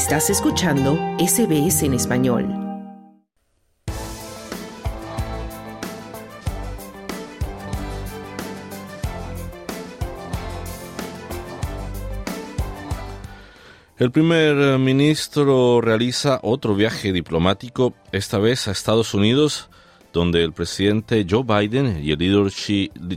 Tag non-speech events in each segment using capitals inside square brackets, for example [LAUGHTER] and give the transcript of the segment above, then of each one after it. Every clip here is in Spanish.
Estás escuchando SBS en español. El primer ministro realiza otro viaje diplomático, esta vez a Estados Unidos, donde el presidente Joe Biden y el líder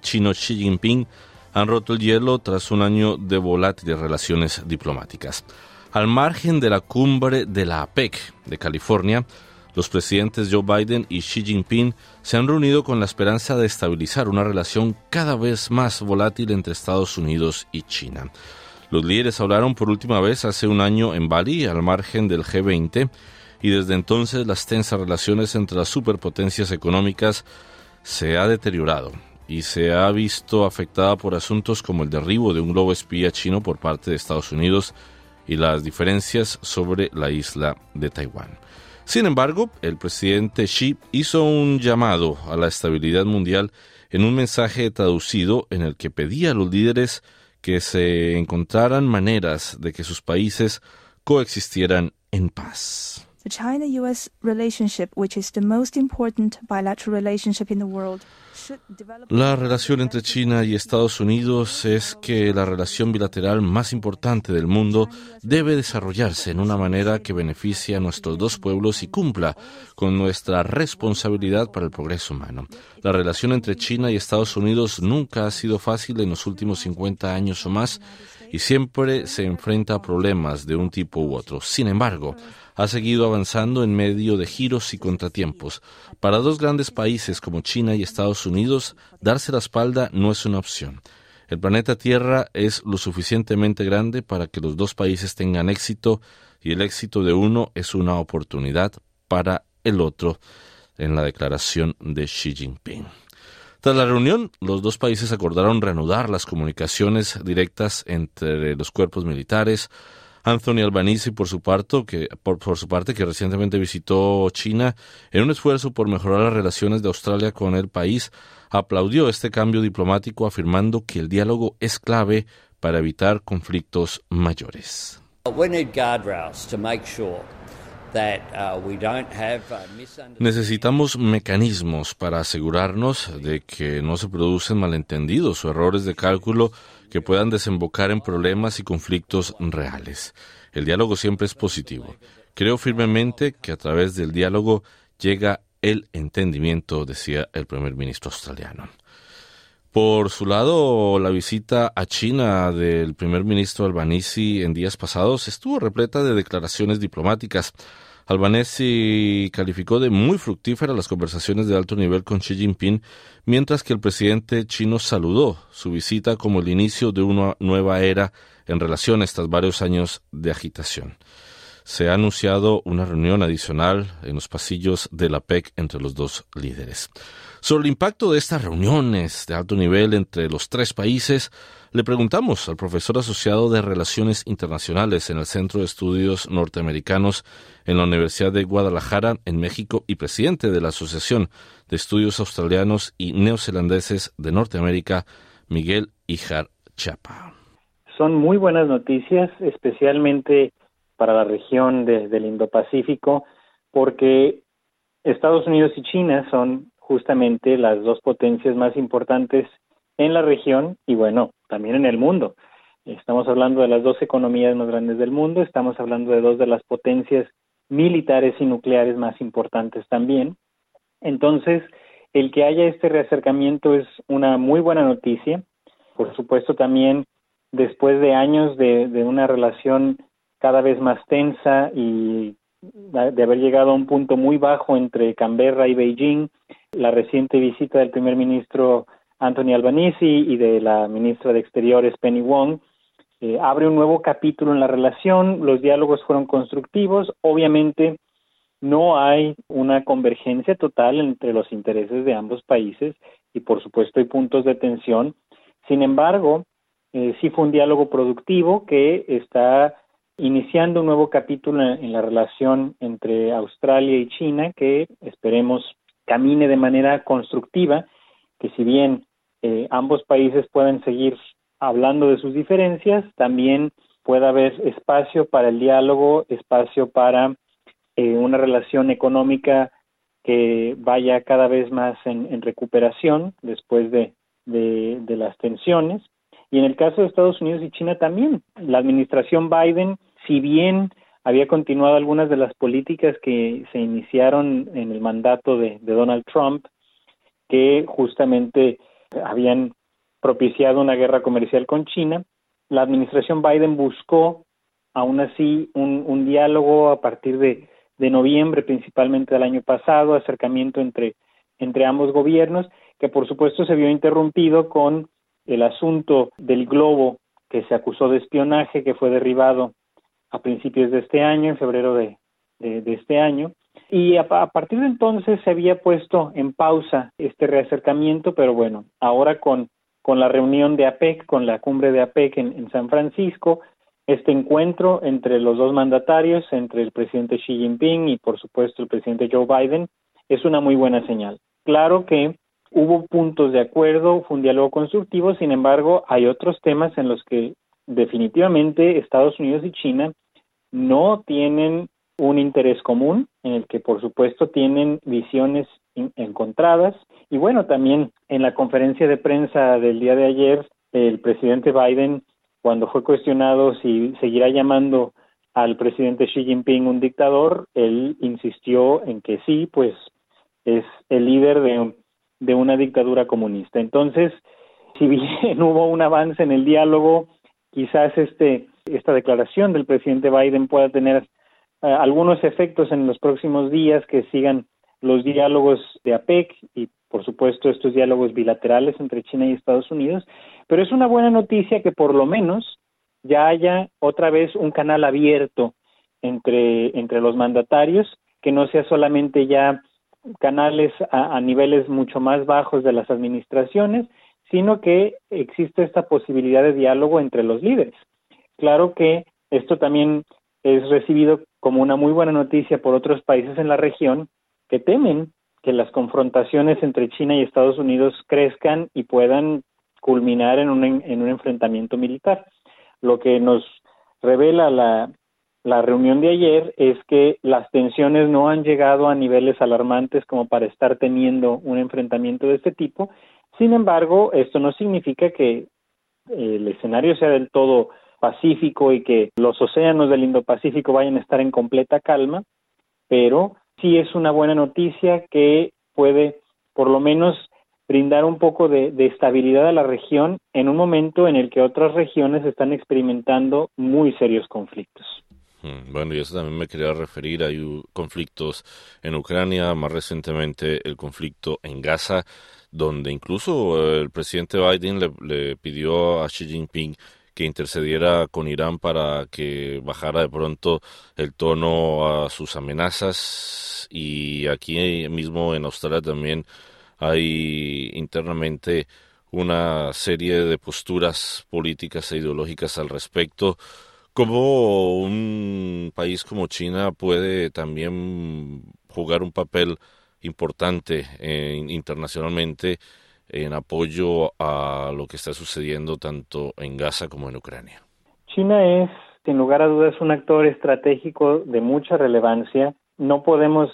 chino Xi Jinping han roto el hielo tras un año de volátiles relaciones diplomáticas. Al margen de la cumbre de la APEC de California, los presidentes Joe Biden y Xi Jinping se han reunido con la esperanza de estabilizar una relación cada vez más volátil entre Estados Unidos y China. Los líderes hablaron por última vez hace un año en Bali, al margen del G20, y desde entonces las tensas relaciones entre las superpotencias económicas se ha deteriorado y se ha visto afectada por asuntos como el derribo de un globo espía chino por parte de Estados Unidos y las diferencias sobre la isla de Taiwán. Sin embargo, el presidente Xi hizo un llamado a la estabilidad mundial en un mensaje traducido en el que pedía a los líderes que se encontraran maneras de que sus países coexistieran en paz. The China-US relationship, which is the most important bilateral relationship in the world, la relación entre China y Estados Unidos es que la relación bilateral más importante del mundo debe desarrollarse en una manera que beneficie a nuestros dos pueblos y cumpla con nuestra responsabilidad para el progreso humano. La relación entre China y Estados Unidos nunca ha sido fácil en los últimos 50 años o más y siempre se enfrenta a problemas de un tipo u otro. Sin embargo, ha seguido avanzando en medio de giros y contratiempos. Para dos grandes países como China y Estados Unidos, darse la espalda no es una opción. El planeta Tierra es lo suficientemente grande para que los dos países tengan éxito y el éxito de uno es una oportunidad para el otro en la declaración de Xi Jinping. Tras la reunión, los dos países acordaron reanudar las comunicaciones directas entre los cuerpos militares, Anthony Albanese, por su, parte, que, recientemente visitó China en un esfuerzo por mejorar las relaciones de Australia con el país, aplaudió este cambio diplomático afirmando que el diálogo es clave para evitar conflictos mayores. Necesitamos mecanismos para asegurarnos de que no se producen malentendidos o errores de cálculo que puedan desembocar en problemas y conflictos reales. El diálogo siempre es positivo. Creo firmemente que a través del diálogo llega el entendimiento, decía el primer ministro australiano. Por su lado, la visita a China del primer ministro Albanese en días pasados estuvo repleta de declaraciones diplomáticas. Albanese calificó de muy fructífera las conversaciones de alto nivel con Xi Jinping, mientras que el presidente chino saludó su visita como el inicio de una nueva era en relación a estos varios años de agitación. Se ha anunciado una reunión adicional en los pasillos de la PEC entre los dos líderes. Sobre el impacto de estas reuniones de alto nivel entre los tres países, le preguntamos al profesor asociado de Relaciones Internacionales en el Centro de Estudios Norteamericanos en la Universidad de Guadalajara, en México, y presidente de la Asociación de Estudios Australianos y Neozelandeses de Norteamérica, Miguel Ijar Chapa. Son muy buenas noticias, especialmente para la región del Indo-Pacífico, porque Estados Unidos y China son justamente las dos potencias más importantes en la región y bueno, también en el mundo. Estamos hablando de las dos economías más grandes del mundo, estamos hablando de dos de las potencias militares y nucleares más importantes también. Entonces, el que haya este reacercamiento es una muy buena noticia. Por supuesto, también después de años de, de una relación cada vez más tensa y de haber llegado a un punto muy bajo entre Canberra y Beijing, la reciente visita del primer ministro Anthony Albanese y de la ministra de Exteriores Penny Wong eh, abre un nuevo capítulo en la relación, los diálogos fueron constructivos, obviamente no hay una convergencia total entre los intereses de ambos países y por supuesto hay puntos de tensión, sin embargo, eh, sí fue un diálogo productivo que está iniciando un nuevo capítulo en la relación entre Australia y China que esperemos camine de manera constructiva, que si bien eh, ambos países pueden seguir hablando de sus diferencias, también pueda haber espacio para el diálogo, espacio para eh, una relación económica que vaya cada vez más en, recuperación después de, de, las tensiones. Y en el caso de Estados Unidos y China también, la administración Biden, si bien había continuado algunas de las políticas que se iniciaron en el mandato de, Donald Trump, que justamente habían propiciado una guerra comercial con China, la administración Biden buscó aún así un, un diálogo a partir de, de noviembre principalmente del año pasado, acercamiento entre, entre ambos gobiernos, que por supuesto se vio interrumpido con el asunto del globo que se acusó de espionaje, que fue derribado a principios de este año, en febrero de, de, este año. Y a, partir de entonces se había puesto en pausa este reacercamiento, pero bueno, ahora con, con la reunión de APEC, con la cumbre de APEC en, en San Francisco, este encuentro entre los dos mandatarios, entre el presidente Xi Jinping y por supuesto el presidente Joe Biden, es una muy buena señal. Claro que hubo puntos de acuerdo, fue un diálogo constructivo, sin embargo, hay otros temas en los que definitivamente Estados Unidos y China no tienen un interés común, en el que por supuesto tienen visiones encontradas. Y bueno, también en la conferencia de prensa del día de ayer, el presidente Biden cuando fue cuestionado si seguirá llamando al presidente Xi Jinping un dictador, él insistió en que sí, pues es el líder de, de una dictadura comunista. Entonces, si bien [LAUGHS] hubo un avance en el diálogo, quizás este esta declaración del presidente Biden pueda tener eh, algunos efectos en los próximos días que sigan los diálogos de APEC y por supuesto estos diálogos bilaterales entre China y Estados Unidos, pero es una buena noticia que por lo menos ya haya otra vez un canal abierto entre, entre los mandatarios, que no sea solamente ya canales a, a niveles mucho más bajos de las administraciones, sino que existe esta posibilidad de diálogo entre los líderes. Claro que esto también es recibido como una muy buena noticia por otros países en la región que temen que las confrontaciones entre China y Estados Unidos crezcan y puedan culminar en un, en un enfrentamiento militar. Lo que nos revela la, la reunión de ayer es que las tensiones no han llegado a niveles alarmantes como para estar teniendo un enfrentamiento de este tipo. Sin embargo, esto no significa que el escenario sea del todo pacífico y que los océanos del Indo-Pacífico vayan a estar en completa calma, pero sí es una buena noticia que puede por lo menos brindar un poco de, estabilidad a la región en un momento en el que otras regiones están experimentando muy serios conflictos. Mm, bueno, y eso también me quería referir. Hay conflictos en Ucrania, más recientemente el conflicto en Gaza, donde incluso el presidente Biden le pidió a Xi Jinping que intercediera con Irán para que bajara de pronto el tono a sus amenazas y aquí mismo en Australia también hay internamente una serie de posturas políticas e ideológicas al respecto. ¿Cómo un país como China puede también jugar un papel importante internacionalmente en apoyo a lo que está sucediendo tanto en Gaza como en Ucrania? China es, sin lugar a dudas, un actor estratégico de mucha relevancia. No podemos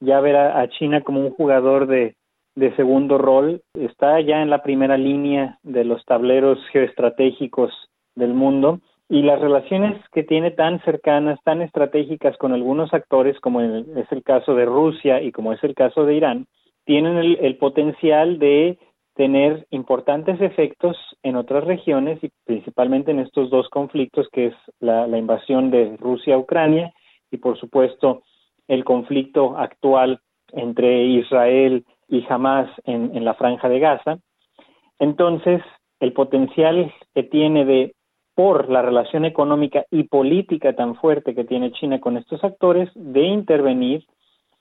ya ver a, China como un jugador de, de segundo rol. Está ya en la primera línea de los tableros geoestratégicos del mundo y las relaciones que tiene tan cercanas, tan estratégicas con algunos actores, como es el caso de Rusia y como es el caso de Irán, tienen el, potencial de tener importantes efectos en otras regiones y principalmente en estos dos conflictos que es la, invasión de Rusia a Ucrania y por supuesto el conflicto actual entre Israel y Hamas en, en la franja de Gaza. Entonces, el potencial que tiene de por la relación económica y política tan fuerte que tiene China con estos actores de intervenir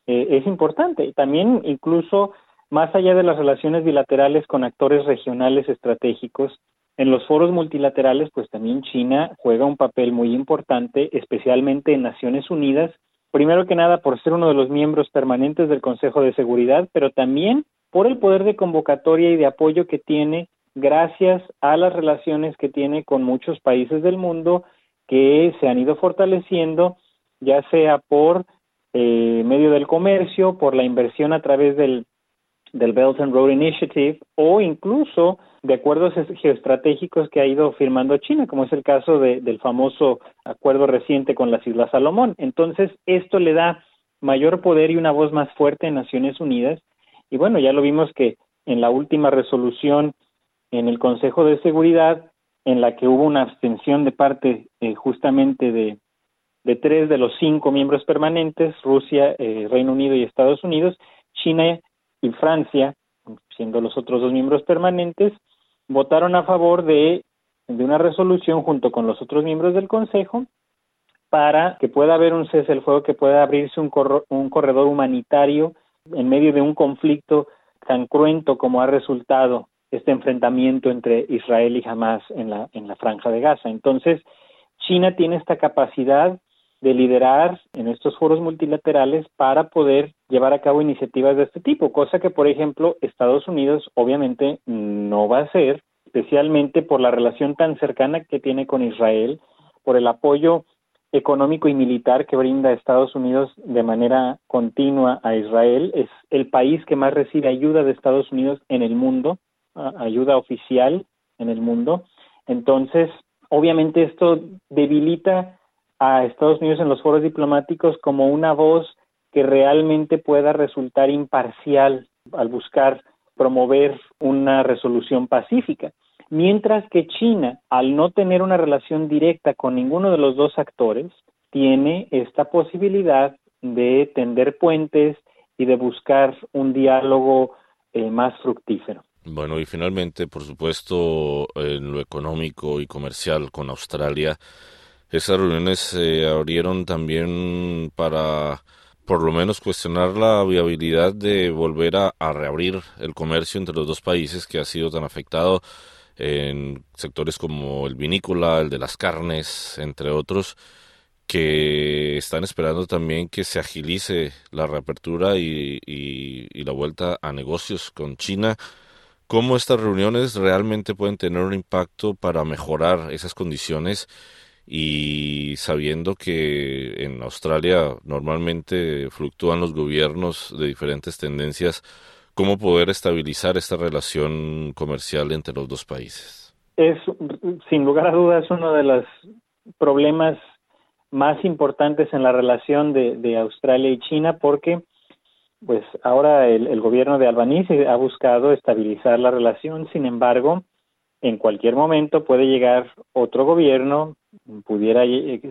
eh, es importante. También incluso más allá de las relaciones bilaterales con actores regionales estratégicos, en los foros multilaterales, pues también China juega un papel muy importante, especialmente en Naciones Unidas, primero que nada por ser uno de los miembros permanentes del Consejo de Seguridad, pero también por el poder de convocatoria y de apoyo que tiene gracias a las relaciones que tiene con muchos países del mundo que se han ido fortaleciendo, ya sea por eh, medio del comercio, por la inversión a través del, del Belt and Road Initiative o incluso de acuerdos geoestratégicos que ha ido firmando China, como es el caso de, del famoso acuerdo reciente con las Islas Salomón. Entonces, esto le da mayor poder y una voz más fuerte en Naciones Unidas. Y bueno, ya lo vimos que en la última resolución en el Consejo de Seguridad, en la que hubo una abstención de parte eh, justamente de, de tres de los cinco miembros permanentes, Rusia, eh, Reino Unido y Estados Unidos, China y Francia, siendo los otros dos miembros permanentes, votaron a favor de, una resolución junto con los otros miembros del Consejo para que pueda haber un cese del fuego, que pueda abrirse un, un corredor humanitario en medio de un conflicto tan cruento como ha resultado este enfrentamiento entre Israel y Hamas en la, en la franja de Gaza. Entonces, China tiene esta capacidad de liderar en estos foros multilaterales para poder llevar a cabo iniciativas de este tipo, cosa que, por ejemplo, Estados Unidos obviamente no va a hacer, especialmente por la relación tan cercana que tiene con Israel, por el apoyo económico y militar que brinda Estados Unidos de manera continua a Israel. Es el país que más recibe ayuda de Estados Unidos en el mundo, ayuda oficial en el mundo. Entonces, obviamente esto debilita a Estados Unidos en los foros diplomáticos como una voz que realmente pueda resultar imparcial al buscar promover una resolución pacífica. Mientras que China, al no tener una relación directa con ninguno de los dos actores, tiene esta posibilidad de tender puentes y de buscar un diálogo eh, más fructífero. Bueno, y finalmente, por supuesto, en lo económico y comercial con Australia, esas reuniones se abrieron también para por lo menos cuestionar la viabilidad de volver a, reabrir el comercio entre los dos países que ha sido tan afectado en sectores como el vinícola, el de las carnes, entre otros, que están esperando también que se agilice la reapertura y, la vuelta a negocios con China. ¿Cómo estas reuniones realmente pueden tener un impacto para mejorar esas condiciones? Y sabiendo que en Australia normalmente fluctúan los gobiernos de diferentes tendencias, ¿cómo poder estabilizar esta relación comercial entre los dos países? Es, sin lugar a dudas, uno de los problemas más importantes en la relación de, Australia y China porque pues ahora el, el, gobierno de Albanese ha buscado estabilizar la relación, sin embargo, en cualquier momento puede llegar otro gobierno, pudiera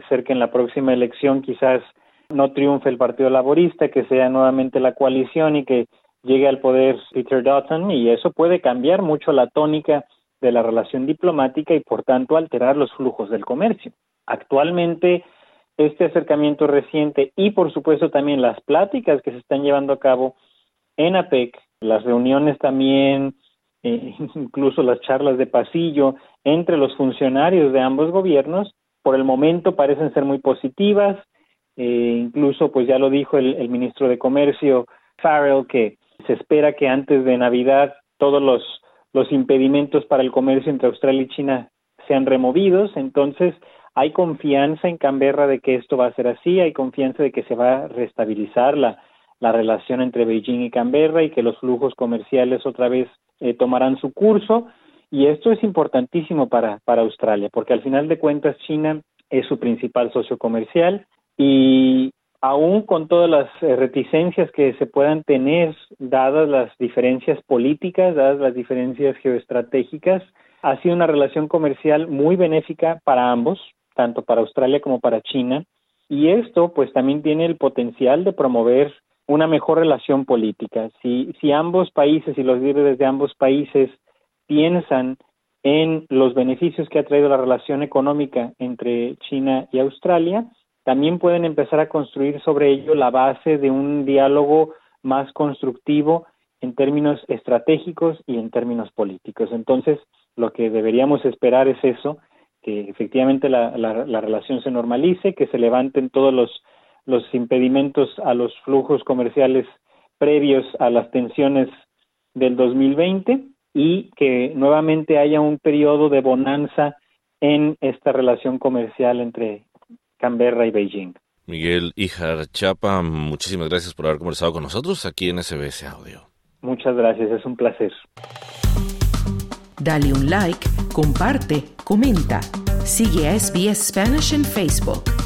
ser que en la próxima elección quizás no triunfe el Partido Laborista, que sea nuevamente la coalición y que llegue al poder Peter Dutton y eso puede cambiar mucho la tónica de la relación diplomática y por tanto alterar los flujos del comercio. Actualmente este acercamiento reciente y por supuesto también las pláticas que se están llevando a cabo en APEC, las reuniones también eh, [LAUGHS] incluso las charlas de pasillo entre los funcionarios de ambos gobiernos, por el momento parecen ser muy positivas. Eh, incluso, pues ya lo dijo el, ministro de Comercio, Farrell, que se espera que antes de Navidad todos los, los impedimentos para el comercio entre Australia y China sean removidos. Entonces, hay confianza en Canberra de que esto va a ser así, hay confianza de que se va a restabilizar la, la relación entre Beijing y Canberra y que los flujos comerciales otra vez eh, tomarán su curso y esto es importantísimo para, para Australia porque al final de cuentas China es su principal socio comercial y aún con todas las eh, reticencias que se puedan tener dadas las diferencias políticas, dadas las diferencias geoestratégicas, ha sido una relación comercial muy benéfica para ambos, tanto para Australia como para China, y esto pues también tiene el potencial de promover una mejor relación política. Si, si ambos países y los líderes de ambos países piensan en los beneficios que ha traído la relación económica entre China y Australia, también pueden empezar a construir sobre ello la base de un diálogo más constructivo en términos estratégicos y en términos políticos. Entonces, lo que deberíamos esperar es eso, que efectivamente la, la, la relación se normalice, que se levanten todos los impedimentos a los flujos comerciales previos a las tensiones del 2020 y que nuevamente haya un periodo de bonanza en esta relación comercial entre Canberra y Beijing. Miguel Ijar Chapa, muchísimas gracias por haber conversado con nosotros aquí en SBS Audio. Muchas gracias, es un placer. Dale un like, comparte, comenta. Sigue a SBS Spanish en Facebook.